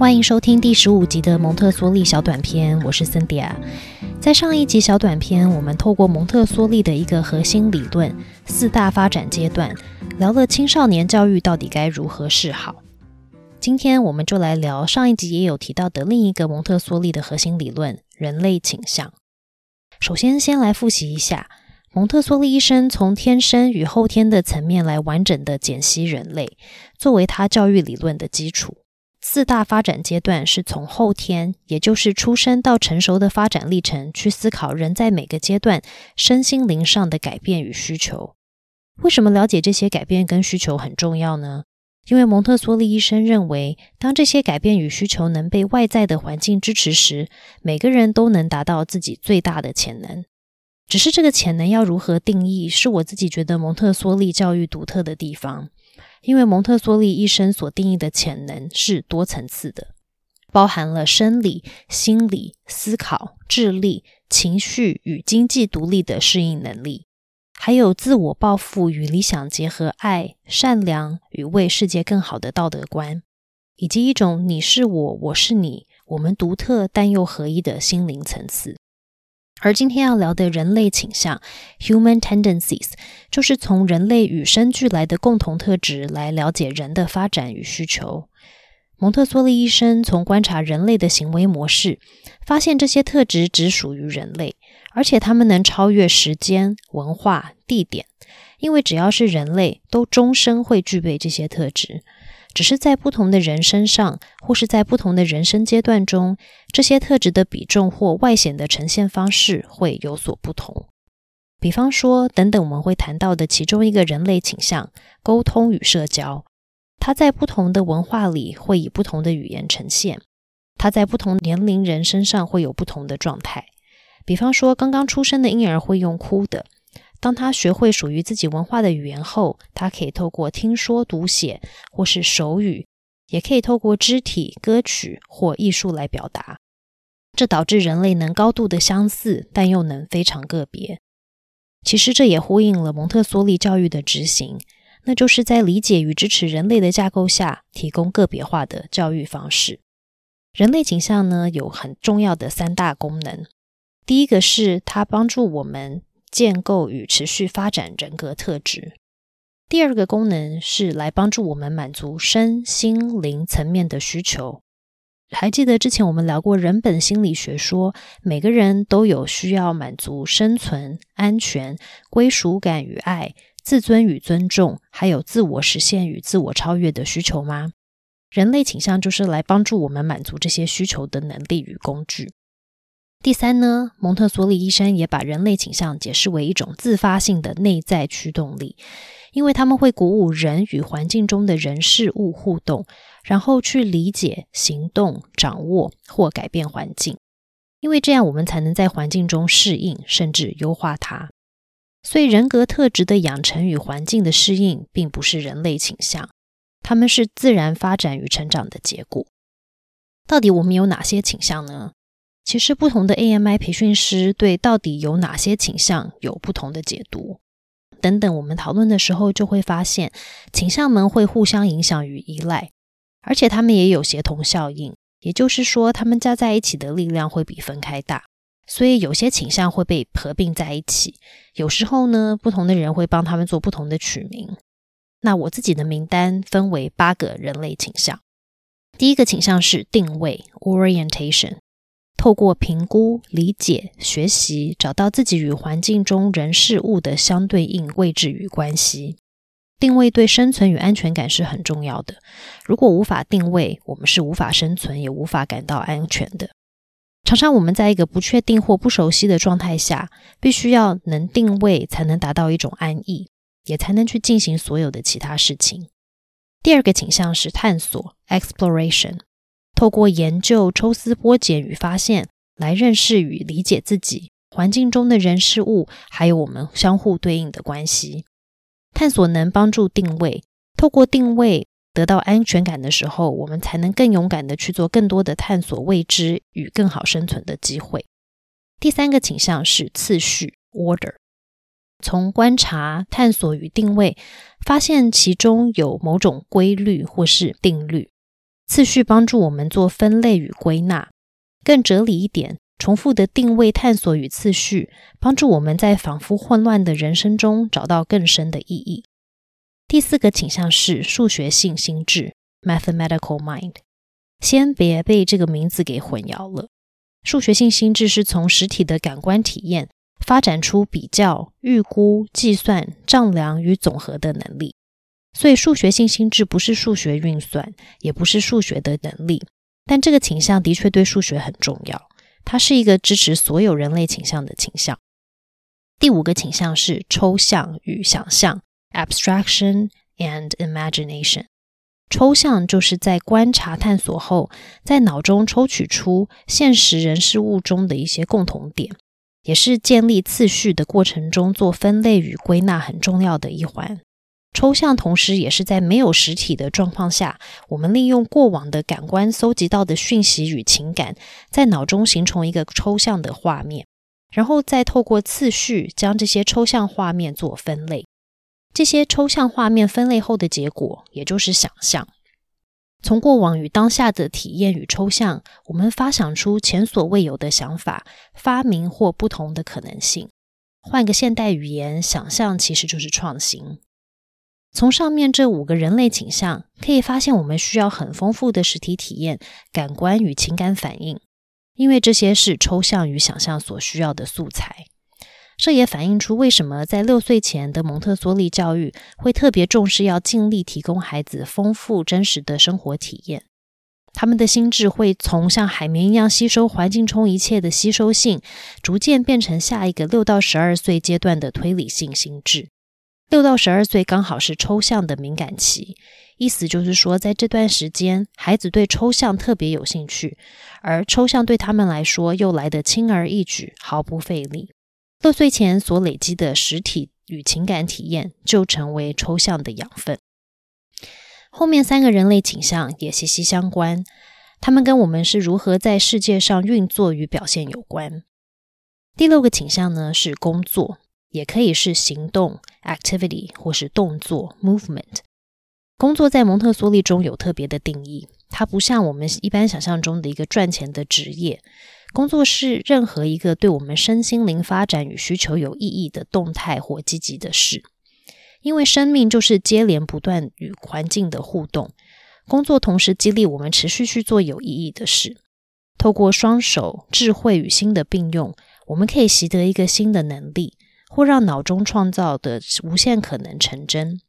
欢迎收听第十五集的蒙特梭利小短片，我是森迪亚。在上一集小短片，我们透过蒙特梭利的一个核心理论——四大发展阶段，聊了青少年教育到底该如何是好。今天我们就来聊上一集也有提到的另一个蒙特梭利的核心理论——人类倾向。首先，先来复习一下蒙特梭利医生从天生与后天的层面来完整的解析人类，作为他教育理论的基础。四大发展阶段是从后天，也就是出生到成熟的发展历程，去思考人在每个阶段身心灵上的改变与需求。为什么了解这些改变跟需求很重要呢？因为蒙特梭利医生认为，当这些改变与需求能被外在的环境支持时，每个人都能达到自己最大的潜能。只是这个潜能要如何定义，是我自己觉得蒙特梭利教育独特的地方。因为蒙特梭利一生所定义的潜能是多层次的，包含了生理、心理、思考、智力、情绪与经济独立的适应能力，还有自我抱负与理想结合、爱、善良与为世界更好的道德观，以及一种你是我，我是你，我们独特但又合一的心灵层次。而今天要聊的人类倾向 （human tendencies） 就是从人类与生俱来的共同特质来了解人的发展与需求。蒙特梭利医生从观察人类的行为模式，发现这些特质只属于人类，而且他们能超越时间、文化、地点，因为只要是人类，都终生会具备这些特质。只是在不同的人身上，或是在不同的人生阶段中，这些特质的比重或外显的呈现方式会有所不同。比方说，等等我们会谈到的其中一个人类倾向——沟通与社交，它在不同的文化里会以不同的语言呈现。它在不同年龄人身上会有不同的状态。比方说，刚刚出生的婴儿会用哭的。当他学会属于自己文化的语言后，他可以透过听说读写或是手语，也可以透过肢体、歌曲或艺术来表达。这导致人类能高度的相似，但又能非常个别。其实这也呼应了蒙特梭利教育的执行，那就是在理解与支持人类的架构下，提供个别化的教育方式。人类景象呢，有很重要的三大功能。第一个是它帮助我们。建构与持续发展人格特质。第二个功能是来帮助我们满足身心灵层面的需求。还记得之前我们聊过人本心理学，说每个人都有需要满足生存、安全、归属感与爱、自尊与尊重，还有自我实现与自我超越的需求吗？人类倾向就是来帮助我们满足这些需求的能力与工具。第三呢，蒙特梭利医生也把人类倾向解释为一种自发性的内在驱动力，因为他们会鼓舞人与环境中的人事物互动，然后去理解、行动、掌握或改变环境，因为这样我们才能在环境中适应甚至优化它。所以，人格特质的养成与环境的适应，并不是人类倾向，他们是自然发展与成长的结果。到底我们有哪些倾向呢？其实，不同的 AMI 培训师对到底有哪些倾向有不同的解读。等等，我们讨论的时候就会发现，倾向们会互相影响与依赖，而且他们也有协同效应。也就是说，他们加在一起的力量会比分开大。所以，有些倾向会被合并在一起。有时候呢，不同的人会帮他们做不同的取名。那我自己的名单分为八个人类倾向。第一个倾向是定位 （orientation）。透过评估、理解、学习，找到自己与环境中人事物的相对应位置与关系。定位对生存与安全感是很重要的。如果无法定位，我们是无法生存，也无法感到安全的。常常我们在一个不确定或不熟悉的状态下，必须要能定位，才能达到一种安逸，也才能去进行所有的其他事情。第二个倾向是探索 （exploration）。透过研究、抽丝剥茧与发现，来认识与理解自己、环境中的人事物，还有我们相互对应的关系。探索能帮助定位，透过定位得到安全感的时候，我们才能更勇敢的去做更多的探索未知与更好生存的机会。第三个倾向是次序 （order），从观察、探索与定位，发现其中有某种规律或是定律。次序帮助我们做分类与归纳，更哲理一点，重复的定位、探索与次序，帮助我们在仿佛混乱的人生中找到更深的意义。第四个倾向是数学性心智 （mathematical mind）。先别被这个名字给混淆了。数学性心智是从实体的感官体验发展出比较、预估、计算、丈量与总和的能力。所以，数学性心智不是数学运算，也不是数学的能力。但这个倾向的确对数学很重要。它是一个支持所有人类倾向的倾向。第五个倾向是抽象与想象 （abstraction and imagination）。抽象就是在观察探索后，在脑中抽取出现实人事物中的一些共同点，也是建立次序的过程中做分类与归纳很重要的一环。抽象同时也是在没有实体的状况下，我们利用过往的感官搜集到的讯息与情感，在脑中形成一个抽象的画面，然后再透过次序将这些抽象画面做分类。这些抽象画面分类后的结果，也就是想象。从过往与当下的体验与抽象，我们发想出前所未有的想法、发明或不同的可能性。换个现代语言，想象其实就是创新。从上面这五个人类倾向可以发现，我们需要很丰富的实体体验、感官与情感反应，因为这些是抽象与想象所需要的素材。这也反映出为什么在六岁前的蒙特梭利教育会特别重视要尽力提供孩子丰富真实的生活体验。他们的心智会从像海绵一样吸收环境中一切的吸收性，逐渐变成下一个六到十二岁阶段的推理性心智。六到十二岁刚好是抽象的敏感期，意思就是说，在这段时间，孩子对抽象特别有兴趣，而抽象对他们来说又来得轻而易举，毫不费力。六岁前所累积的实体与情感体验，就成为抽象的养分。后面三个人类倾向也息息相关，他们跟我们是如何在世界上运作与表现有关。第六个倾向呢，是工作，也可以是行动 （activity） 或是动作 （movement）。工作在蒙特梭利中有特别的定义，它不像我们一般想象中的一个赚钱的职业。工作是任何一个对我们身心灵发展与需求有意义的动态或积极的事，因为生命就是接连不断与环境的互动。工作同时激励我们持续去做有意义的事。透过双手、智慧与心的并用，我们可以习得一个新的能力，或让脑中创造的无限可能成真。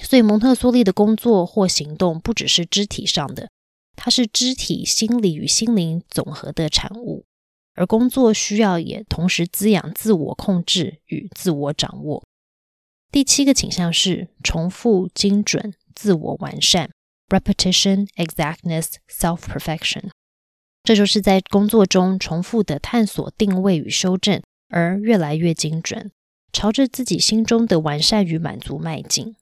所以，蒙特梭利的工作或行动不只是肢体上的。它是肢体、心理与心灵总和的产物，而工作需要也同时滋养自我控制与自我掌握。第七个倾向是重复、精准、自我完善 （repetition, exactness, self-perfection）。这就是在工作中重复的探索、定位与修正，而越来越精准，朝着自己心中的完善与满足迈进。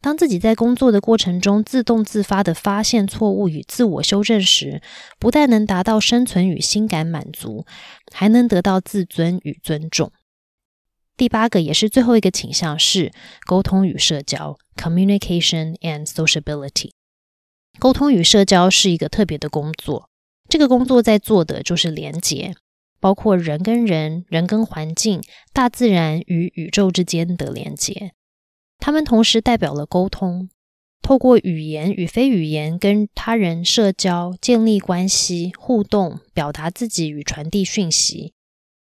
当自己在工作的过程中自动自发的发现错误与自我修正时，不但能达到生存与心感满足，还能得到自尊与尊重。第八个也是最后一个倾向是沟通与社交 （communication and sociability）。沟通与社交是一个特别的工作，这个工作在做的就是连结，包括人跟人、人跟环境、大自然与宇宙之间的连接，它们同时代表了沟通，透过语言与非语言跟他人社交、建立关系、互动、表达自己与传递讯息。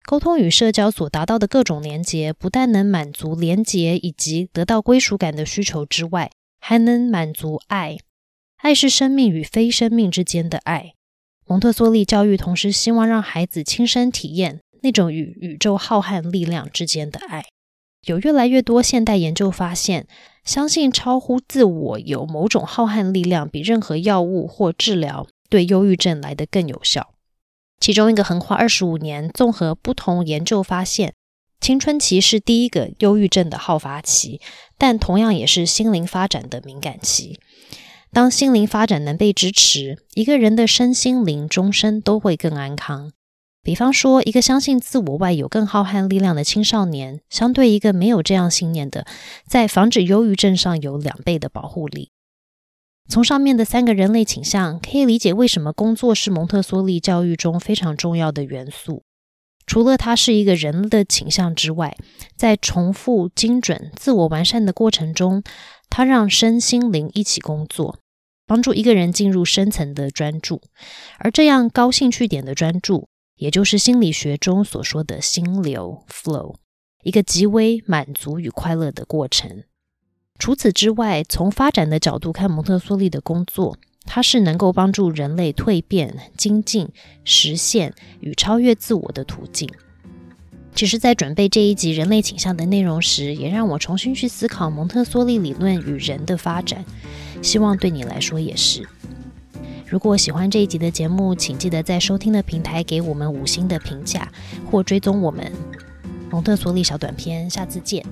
沟通与社交所达到的各种连结，不但能满足连结以及得到归属感的需求之外，还能满足爱。爱是生命与非生命之间的爱。蒙特梭利教育同时希望让孩子亲身体验那种与宇宙浩瀚力量之间的爱。有越来越多现代研究发现，相信超乎自我有某种浩瀚力量，比任何药物或治疗对忧郁症来得更有效。其中一个横跨二十五年，综合不同研究发现，青春期是第一个忧郁症的好发期，但同样也是心灵发展的敏感期。当心灵发展能被支持，一个人的身心灵终身都会更安康。比方说，一个相信自我外有更浩瀚力量的青少年，相对一个没有这样信念的，在防止忧郁症上有两倍的保护力。从上面的三个人类倾向，可以理解为什么工作是蒙特梭利教育中非常重要的元素。除了它是一个人的倾向之外，在重复、精准、自我完善的过程中，它让身心灵一起工作，帮助一个人进入深层的专注。而这样高兴趣点的专注，也就是心理学中所说的心流 （flow），一个极为满足与快乐的过程。除此之外，从发展的角度看，蒙特梭利的工作。它是能够帮助人类蜕变、精进、实现与超越自我的途径。其实，在准备这一集人类倾向的内容时，也让我重新去思考蒙特梭利理论与人的发展。希望对你来说也是。如果喜欢这一集的节目，请记得在收听的平台给我们五星的评价，或追踪我们蒙特梭利小短片。下次见。